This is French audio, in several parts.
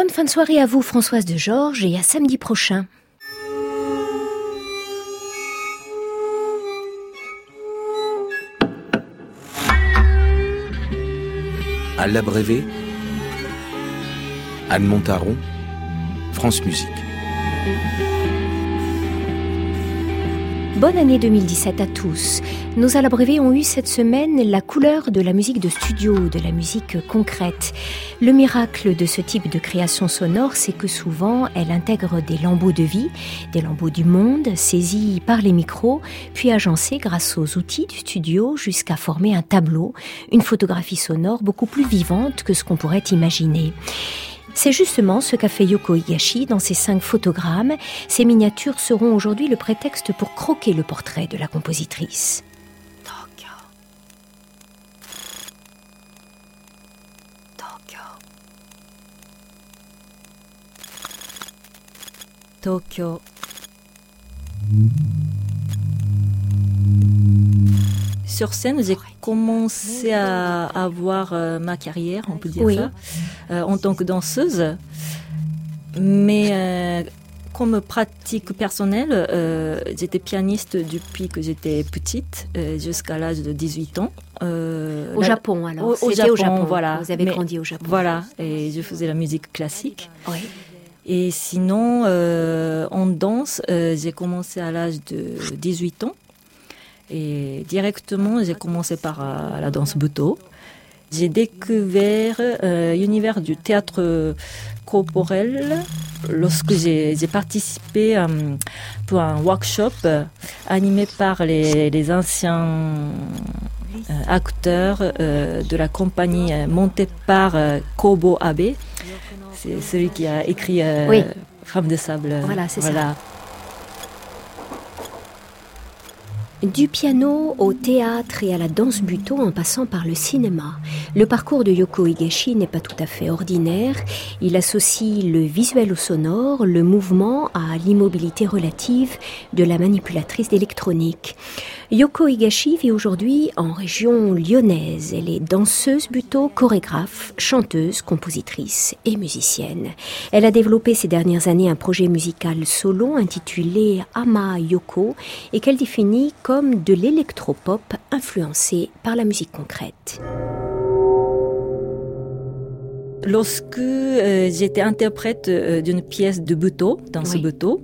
Bonne fin de soirée à vous Françoise de Georges et à samedi prochain. À l'abrévé, Anne Montaron, France Musique. Bonne année 2017 à tous. Nos alabrévés ont eu cette semaine la couleur de la musique de studio, de la musique concrète. Le miracle de ce type de création sonore, c'est que souvent elle intègre des lambeaux de vie, des lambeaux du monde, saisis par les micros, puis agencés grâce aux outils du studio jusqu'à former un tableau, une photographie sonore beaucoup plus vivante que ce qu'on pourrait imaginer. C'est justement ce qu'a fait Yoko Higashi dans ses cinq photogrammes. Ces miniatures seront aujourd'hui le prétexte pour croquer le portrait de la compositrice. Tokyo. Tokyo. Tokyo. sur scène, j'ai commencé à avoir euh, ma carrière, on peut dire ça, euh, en tant que danseuse. Mais euh, comme pratique personnelle, j'étais pianiste depuis que j'étais petite, jusqu'à l'âge de 18 ans. au Japon, alors Au, Japon, voilà. Vous avez grandi au Japon. Voilà, et je faisais la musique classique. Oui. Et sinon, en danse, j'ai commencé à l'âge de 18 ans. Et directement, j'ai commencé par euh, la danse buto. J'ai découvert euh, l'univers du théâtre corporel lorsque j'ai participé euh, pour un workshop animé par les, les anciens acteurs de la compagnie montée par Kobo Abe. C'est celui qui a écrit Femme de sable. Voilà, c'est ça. Du piano au théâtre et à la danse buto en passant par le cinéma, le parcours de Yoko Higashi n'est pas tout à fait ordinaire. Il associe le visuel au sonore, le mouvement à l'immobilité relative de la manipulatrice d'électronique. Yoko Higashi vit aujourd'hui en région lyonnaise. Elle est danseuse buto, chorégraphe, chanteuse, compositrice et musicienne. Elle a développé ces dernières années un projet musical solo intitulé Ama Yoko et qu'elle définit comme de l'électropop influencé par la musique concrète. Lorsque euh, j'étais interprète euh, d'une pièce de Buto, dans ce Buto,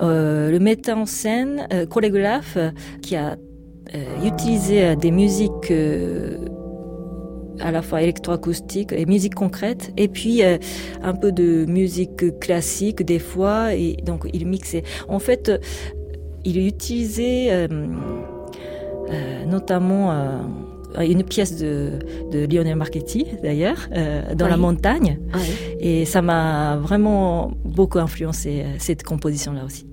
euh, le metteur en scène, chorégraphe, qui a utilisé des musiques à la fois électroacoustique et musique concrète, et puis un peu de musique classique des fois, et donc il mixait. En fait, il utilisait notamment une pièce de, de Lionel Marchetti d'ailleurs dans la montagne et ça m'a vraiment beaucoup influencé cette composition là aussi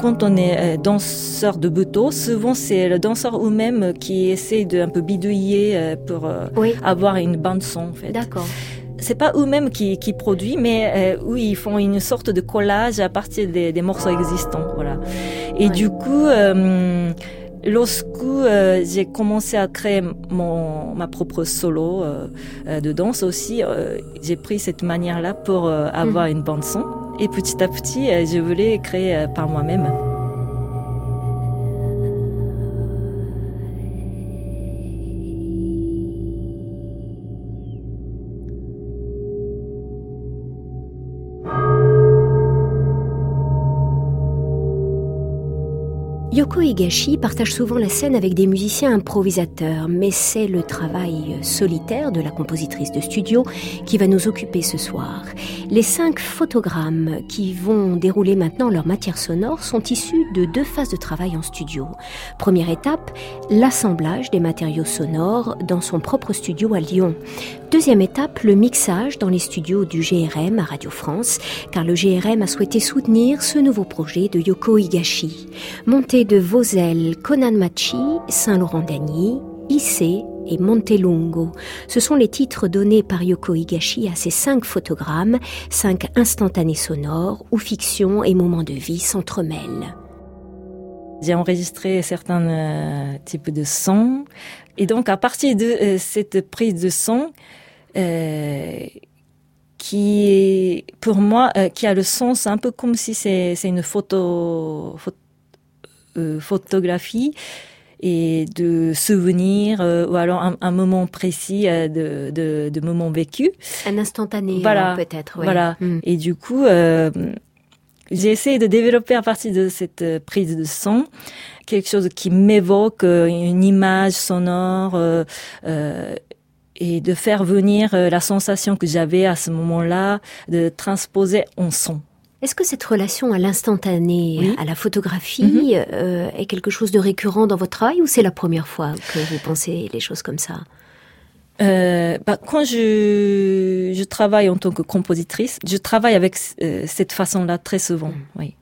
quand on est euh, danseur de buto, souvent c'est le danseur ou même qui essaie de un peu bidouiller euh, pour euh, avoir une bande son en fait. D'accord. C'est pas eux-mêmes qui, qui produisent, mais où ils font une sorte de collage à partir des, des morceaux existants, voilà. Et du coup, lorsque j'ai commencé à créer mon ma propre solo de danse aussi, j'ai pris cette manière-là pour avoir mhm. une bande son. Et petit à petit, euh, je voulais créer euh, par moi-même. Yoko Higashi partage souvent la scène avec des musiciens improvisateurs, mais c'est le travail solitaire de la compositrice de studio qui va nous occuper ce soir. Les cinq photogrammes qui vont dérouler maintenant leur matière sonore sont issus de deux phases de travail en studio. Première étape, l'assemblage des matériaux sonores dans son propre studio à Lyon. Deuxième étape, le mixage dans les studios du GRM à Radio France, car le GRM a souhaité soutenir ce nouveau projet de Yoko Higashi. Monté de Vosel, Conanmachi, Saint-Laurent-d'Agny, Issé et Montelungo. Ce sont les titres donnés par Yoko Higashi à ces cinq photogrammes, cinq instantanés sonores où fiction et moments de vie s'entremêlent. J'ai enregistré certains euh, types de sons et donc à partir de euh, cette prise de son, euh, qui pour moi, qui a le sens un peu comme si c'est une photo, photographie et de souvenirs ou alors un, moment précis de, de, de moments vécus. Un instantané, voilà, peut-être. Voilà. Hmm. Et du coup, j'ai essayé de développer à partir de cette euh, prise de son quelque chose qui m'évoque euh, une image sonore euh, euh, et de faire venir la sensation que j'avais à ce moment-là, de transposer en son. Est-ce que cette relation à l'instantané, à la photographie, mm-hmm. est quelque chose de récurrent dans votre travail ou c'est la première fois que vous pensez les choses comme ça? Euh, bah, quand je, je travaille en tant que compositrice, je travaille avec euh, cette façon-là très souvent. Mm. Oui.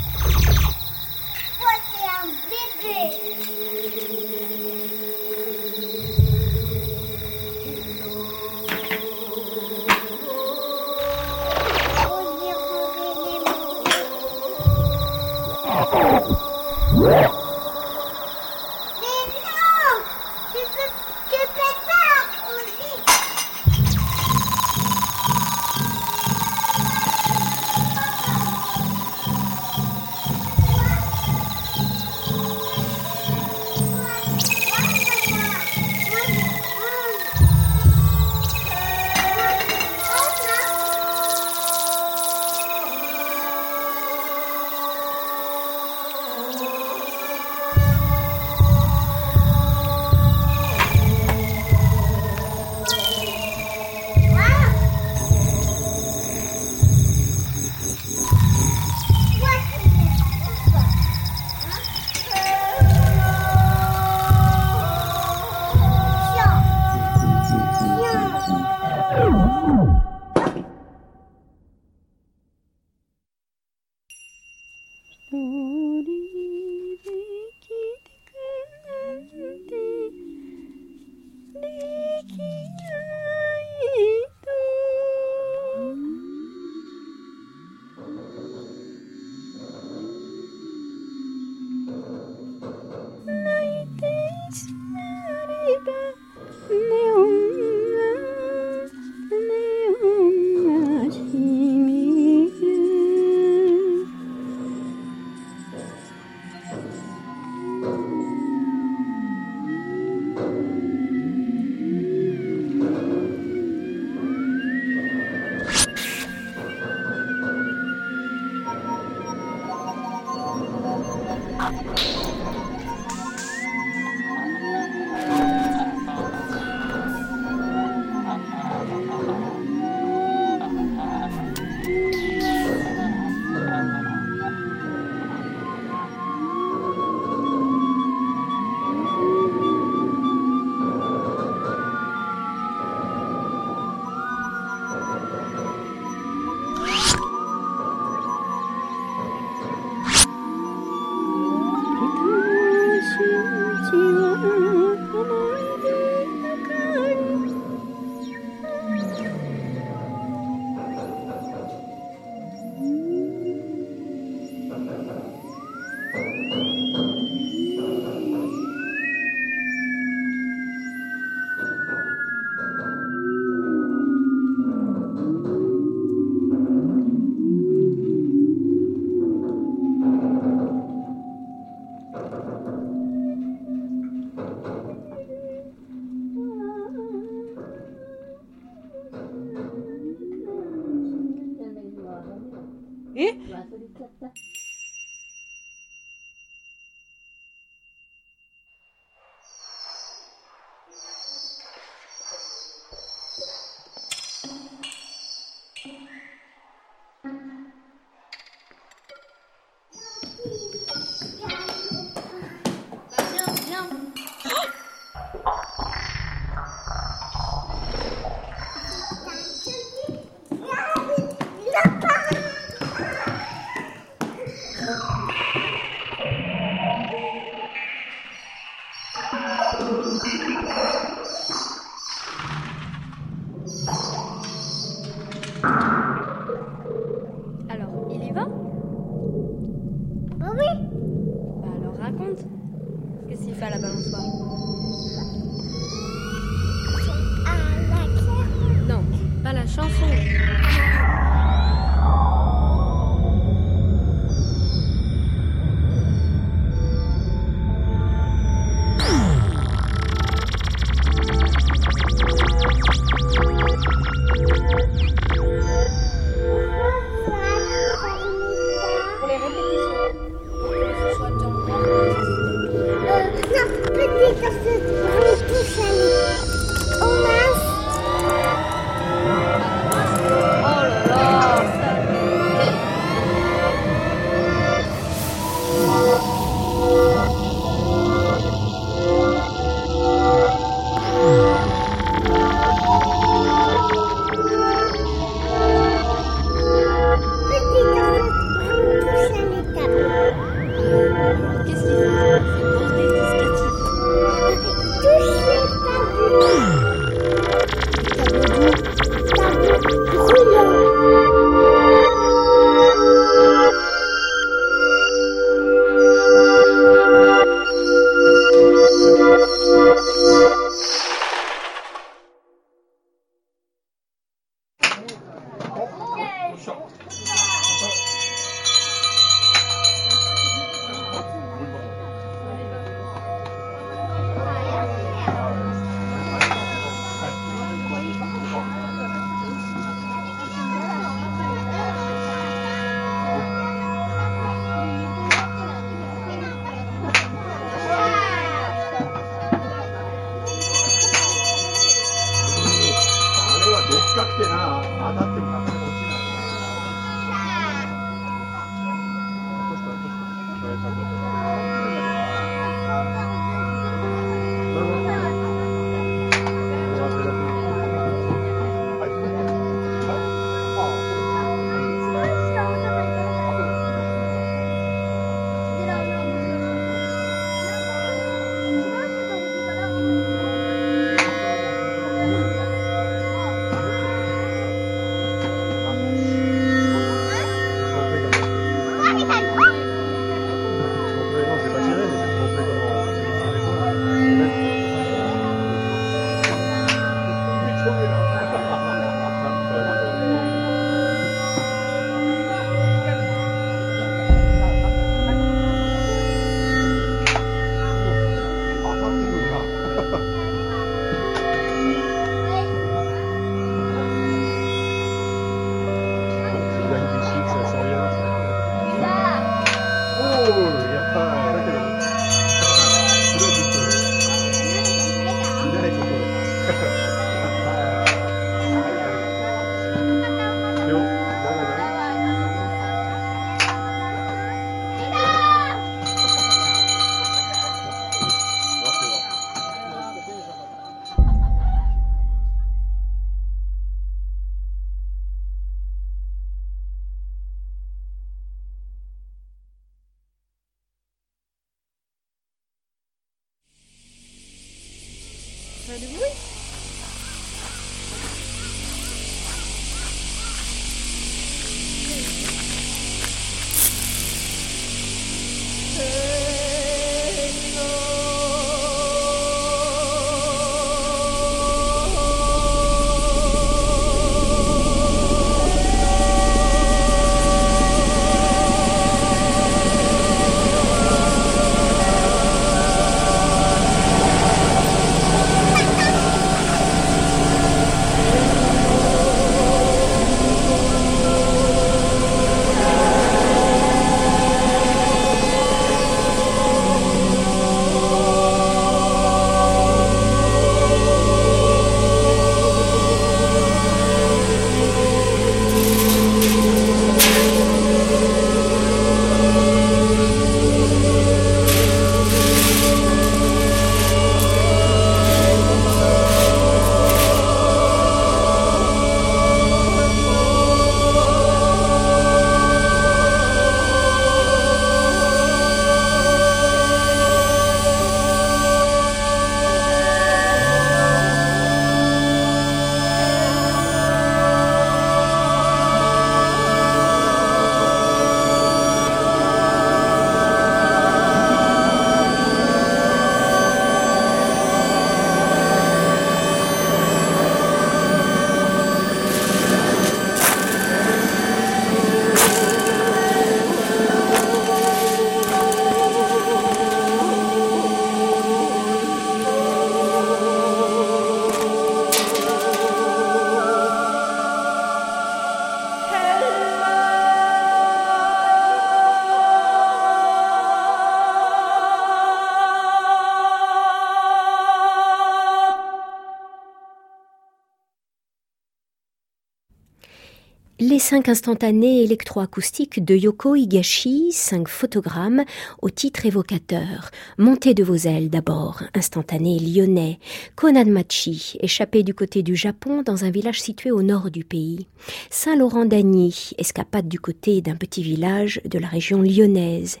Cinq instantanés électroacoustiques de Yoko Higashi, cinq photogrammes au titre évocateur. Montée de vos ailes d'abord, instantané lyonnais. Konanmachi, échappé du côté du Japon dans un village situé au nord du pays. Saint-Laurent-d'Agny, escapade du côté d'un petit village de la région lyonnaise.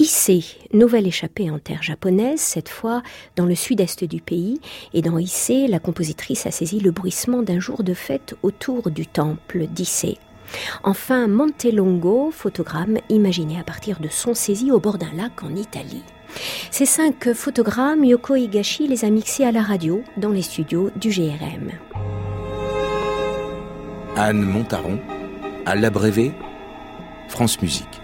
Issei, nouvelle échappée en terre japonaise, cette fois dans le sud-est du pays. Et dans Issei, la compositrice a saisi le bruissement d'un jour de fête autour du temple d'Issei. Enfin, Montelongo, photogramme imaginé à partir de son saisi au bord d'un lac en Italie. Ces cinq photogrammes, Yoko Higashi les a mixés à la radio dans les studios du GRM. Anne Montaron À l'abrévé, France Musique.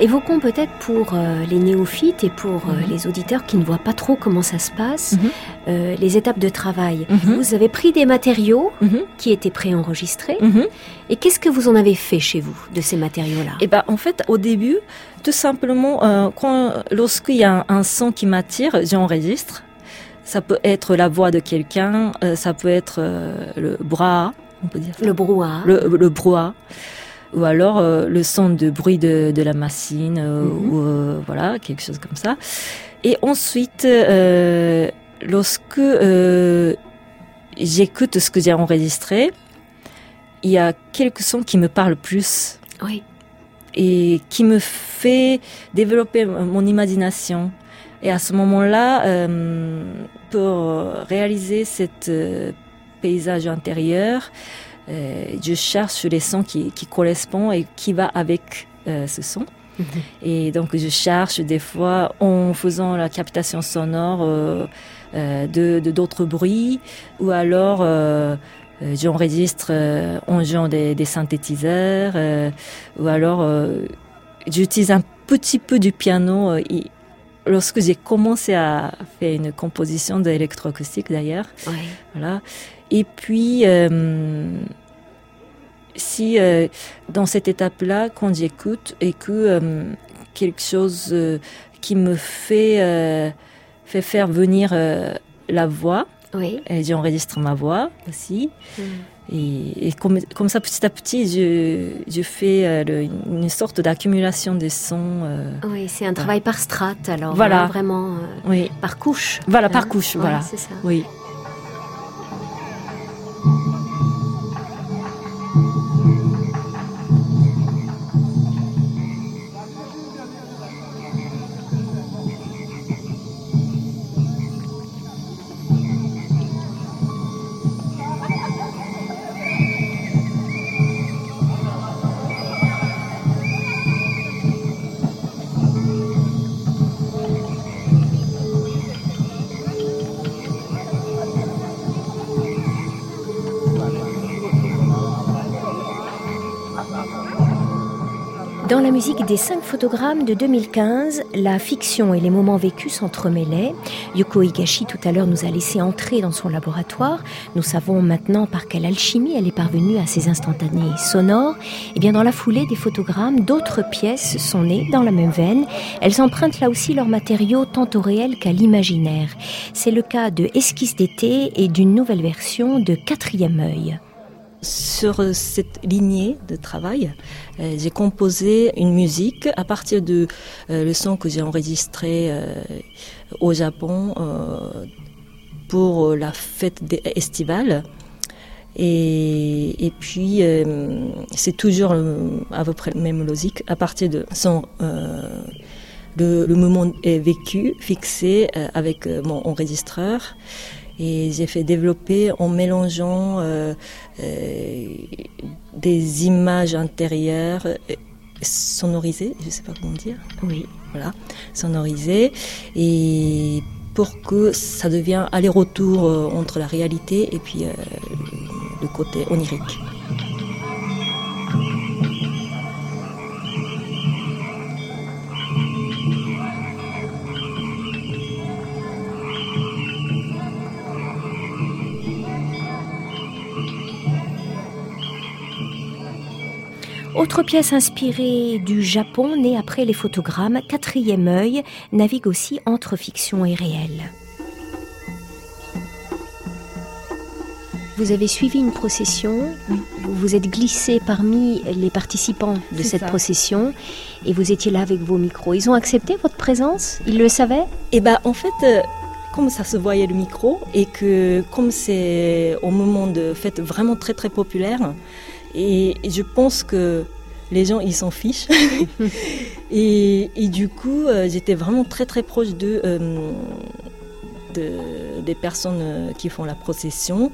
Évoquons peut-être pour euh, les néophytes et pour euh, mhm. les auditeurs qui ne voient pas trop comment ça se passe, mhm. euh, les étapes de travail. Mhm. Vous avez pris des matériaux qui étaient préenregistrés. Et qu'est-ce que vous en avez fait chez vous de ces matériaux-là? Eh ben, en fait, au début, tout simplement, lorsqu'il y a un, son qui m'attire, j'enregistre. Ça peut être la voix de quelqu'un, ça peut être le bras, on peut dire. Le brouhaha. Le, le brouhaha ou alors euh, le son de bruit de, de la machine euh, mhm. ou euh, voilà quelque chose comme ça. Et ensuite, lorsque j'écoute ce que j'ai enregistré, il y a quelques sons qui me parlent plus. Oui. Et qui me fait développer mon imagination. Et à ce moment-là, pour réaliser cet paysage intérieur, euh, je cherche les sons qui, qui correspondent et qui va avec euh, ce son. Mhm. Et donc je cherche des fois en faisant la captation sonore euh, de d'autres bruits ou alors j'enregistre en jouant des, des synthétiseurs ou alors j'utilise un petit peu du piano. lorsque j'ai commencé à faire une composition d'électroacoustique d'ailleurs, voilà. Et puis, euh, si euh, dans cette étape-là, quand j'écoute et que euh, quelque chose qui me fait, fait faire venir la voix, oui. j'enregistre ma voix aussi. Hmm. Et, comme, comme, ça, petit à petit, je, je fais une sorte d'accumulation des sons. oui, c'est un travail par strate, alors. Voilà. Vraiment, oui. par couche. Voilà, par couche, voilà. C'est ça. Oui. Dans la musique des cinq photogrammes de 2015, la fiction et les moments vécus s'entremêlaient. Yoko Higashi tout à l'heure nous a laissé entrer dans son laboratoire. Nous savons maintenant par quelle alchimie elle est parvenue à ces instantanés sonores. Et eh bien dans la foulée des photogrammes, d'autres pièces sont nées dans la même veine. Elles empruntent là aussi leurs matériaux tant au réel qu'à l'imaginaire. C'est le cas de Esquisse d'été et d'une nouvelle version de Quatrième œil. Sur cette lignée de travail, euh, j'ai composé une musique à partir de euh, le son que j'ai enregistré euh, au Japon pour la fête estivale. Et, puis, c'est toujours à peu près le même logique. À partir de son, le, moment est vécu, fixé avec mon enregistreur et j'ai fait développer en mélangeant euh, euh, des images intérieures euh, sonorisées, je ne sais pas comment dire. Oui. Voilà, sonorisées et pour que ça devienne aller-retour entre la réalité et puis le côté onirique. Autre pièce inspirée du Japon, née après les photogrammes, Quatrième œil, navigue aussi entre fiction et réel. Vous avez suivi une procession, vous vous êtes glissé parmi les participants de cette procession et vous étiez là avec vos micros. Ils ont accepté votre présence? Ils le savaient? Eh ben, en fait, euh, comme ça se voyait le micro et que comme c'est au moment de fête vraiment très très populaire, et, je pense que les gens, ils s'en fichent. et, du coup, euh, j'étais vraiment très très proche de, euh, des personnes euh, qui font la procession.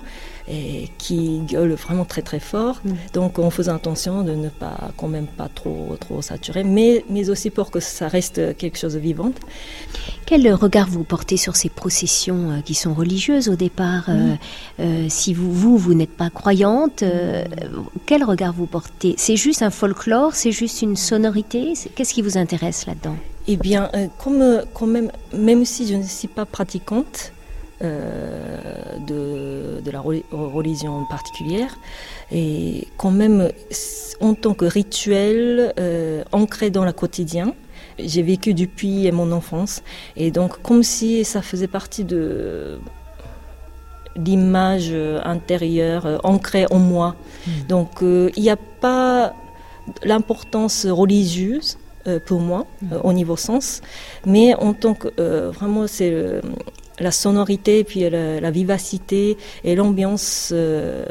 Et qui gueule vraiment très très fort. Mm. Donc on faisait attention de ne pas quand même pas trop trop saturer, mais mais aussi pour que ça reste quelque chose de vivant. Quel regard vous portez sur ces processions euh, qui sont religieuses au départ euh, euh, Si vous vous vous n'êtes pas croyante, quel regard vous portez? C'est juste un folklore, c'est juste une sonorité? Qu'est-ce qui vous intéresse là-dedans? Eh bien, comme quand même, même si je ne suis pas pratiquante, euh, de, de, la religion particulière. Et quand même, en tant que rituel euh, ancré dans le quotidien, j'ai vécu depuis mon enfance. Et donc, comme si ça faisait partie de l'image intérieure euh, ancrée en moi. Hmm. Donc, il n'y a pas l'importance religieuse pour moi hmm. au niveau sens, mais en tant que vraiment c'est la sonorité, puis la, vivacité et l'ambiance euh,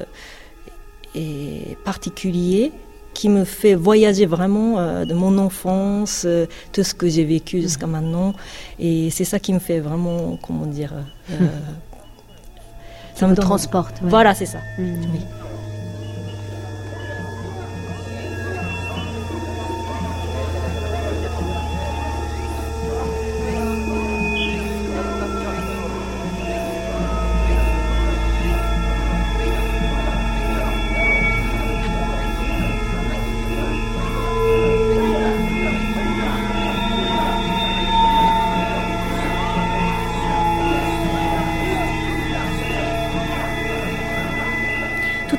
est particulier qui me fait voyager vraiment euh, de mon enfance, euh, tout ce que j'ai vécu jusqu'à maintenant. Et c'est ça qui me fait vraiment, comment dire... ça me transporte. Voilà, c'est ça. Mmh. Tout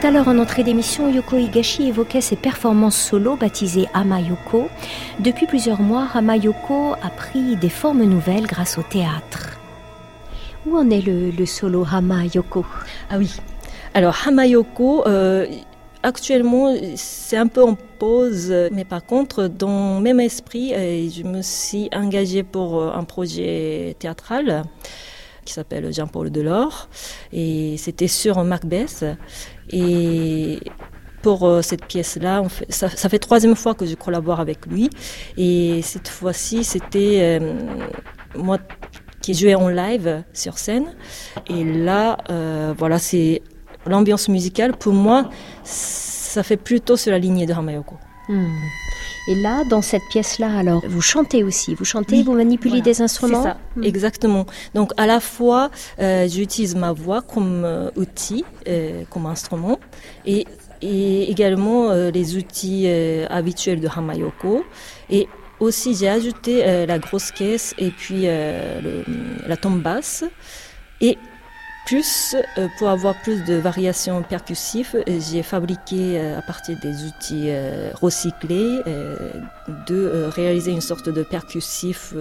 à l'heure, en entrée d'émission, Yoko Higashi évoquait ses performances solo baptisées Amayoko. Depuis plusieurs mois, Amayoko a pris des formes nouvelles grâce au théâtre. Où en est le, solo Hamayoko? Ah oui. Alors Hamayoko, euh, actuellement, c'est un peu en pause, mais par contre, dans le même esprit, euh, je me suis engagée pour euh, un projet théâtral qui s'appelle Jean-Paul Delors. Et c'était sur Macbeth. Et pour euh, cette pièce-là, ça, fait troisième fois que je collabore avec lui. Et cette fois-ci, c'était euh, moi qui jouais en live sur scène. Et là, euh, voilà, c'est l'ambiance musicale. Pour moi, ça fait plutôt sur la lignée de Hamayoko. Hmm. Et là, dans cette pièce-là, alors, vous chantez aussi. Vous chantez, vous manipulez des instruments C'est ça, hmm. exactement. Donc, à la fois, euh, j'utilise ma voix comme euh, outil, euh, comme instrument, et, et également les outils habituels de Hamayoko. Et aussi, j'ai ajouté la grosse caisse et puis le, la tombe basse. Et plus, euh, pour avoir plus de variations percussives, j'ai fabriqué euh, à partir des outils euh, recyclés de réaliser une sorte de percussif.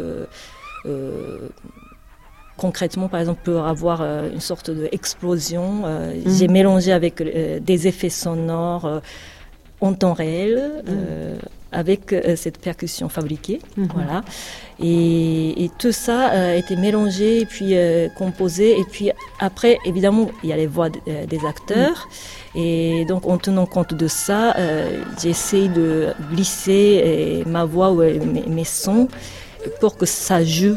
concrètement, par exemple, pour avoir une sorte d'explosion, mmh. j'ai mélangé avec des effets sonores en temps réel. Mmh avec euh, cette percussion fabriquée. Mhm. Voilà. Et, tout ça euh, a été mélangé et puis euh, composé. Et puis après, évidemment, il y a les voix des acteurs. Mhm. Et donc, en tenant compte de ça, j'essaie de glisser ma voix ou mes, mes, sons pour que ça joue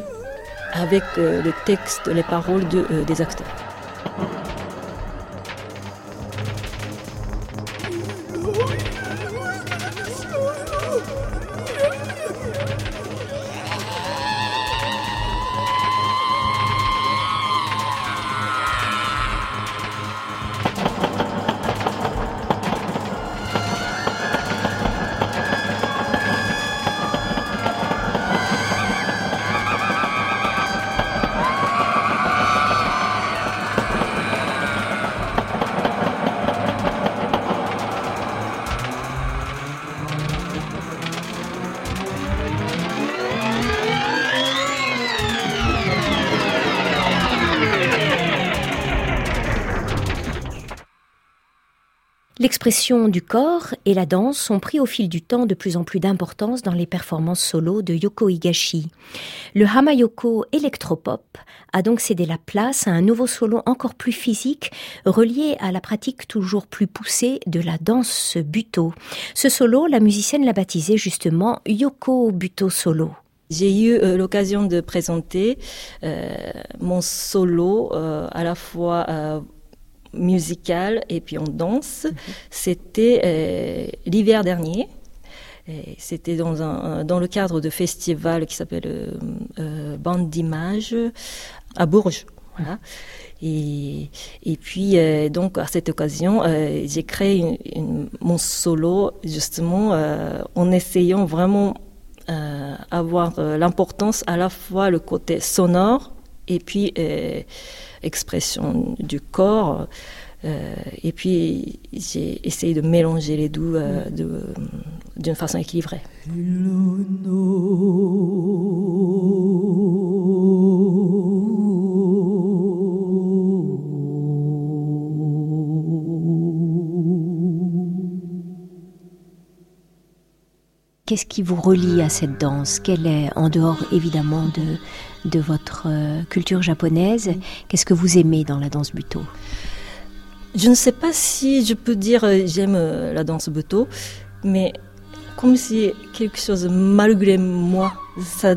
avec le texte, les paroles de, des acteurs. L'expression du corps et la danse ont pris au fil du temps de plus en plus d'importance dans les performances solo de Yoko Higashi. Le Hamayoko électropop a donc cédé la place à un nouveau solo encore plus physique, relié à la pratique toujours plus poussée de la danse buto. Ce solo, la musicienne l'a baptisé justement Yoko Buto Solo. J'ai eu euh, l'occasion de présenter euh, mon solo euh, à la fois musicale et puis en danse, c'était l'hiver dernier. C'était dans, le cadre de festival qui s'appelle Bande d'images à Bourges. Et, puis, euh, donc, à cette occasion, euh, j'ai créé mon solo, justement, euh, en essayant vraiment avoir l'importance à la fois le côté sonore et puis expression du corps. et puis, j'ai essayé de mélanger les deux d'une façon équilibrée. Qu'est-ce qui vous relie à cette danse? Quelle est, en dehors évidemment de, de votre euh, culture japonaise, qu'est-ce que vous aimez dans la danse buto? Je ne sais pas si je peux dire euh, j'aime euh, la danse buto, mais comme si quelque chose malgré moi, ça,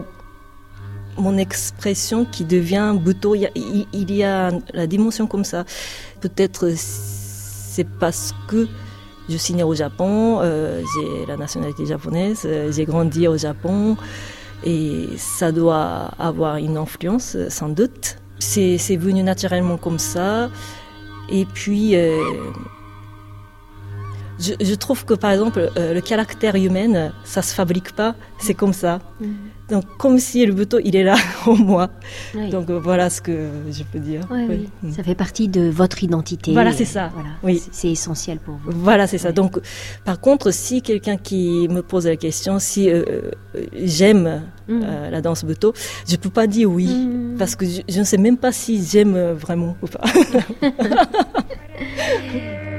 mon expression qui devient buto, il y, a, il y a la dimension comme ça. Peut-être c'est parce que je suis née au Japon, euh, j'ai la nationalité japonaise, euh, j'ai grandi au Japon et ça doit avoir une influence sans doute. C'est venu naturellement comme ça. Et puis, euh, je, trouve que par exemple, le caractère humain, ça se fabrique pas, c'est comme ça. Mm. Donc, comme si le bouton, il est là en moi. Donc, euh, voilà ce que je peux dire. Oui, mm. Ça fait partie de votre identité. Voilà, c'est ça. Voilà. Oui. C'est essentiel pour vous. Voilà, c'est ça. Donc, par contre, si quelqu'un qui me pose la question, si euh, euh, j'aime mm. la danse buto, je peux pas dire oui. Mm. Parce que je, je, ne sais même pas si j'aime vraiment ou pas.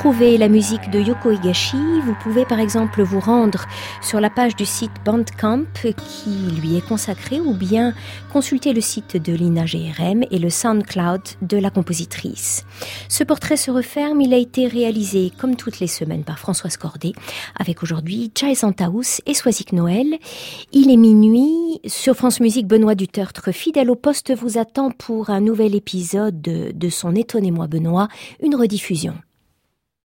retrouver la musique de Yoko Higashi, vous pouvez par exemple vous rendre sur la page du site Bandcamp qui lui est consacré ou bien consulter le site de Lina GRM et le SoundCloud de la compositrice. Ce portrait se referme, il a été réalisé comme toutes les semaines par Françoise Cordet avec aujourd'hui Jai Santaous et Soisic Noël. Il est minuit sur France Musique Benoît Dutertre fidèle au poste vous attend pour un nouvel épisode de, de son Étonnez-moi Benoît, une rediffusion.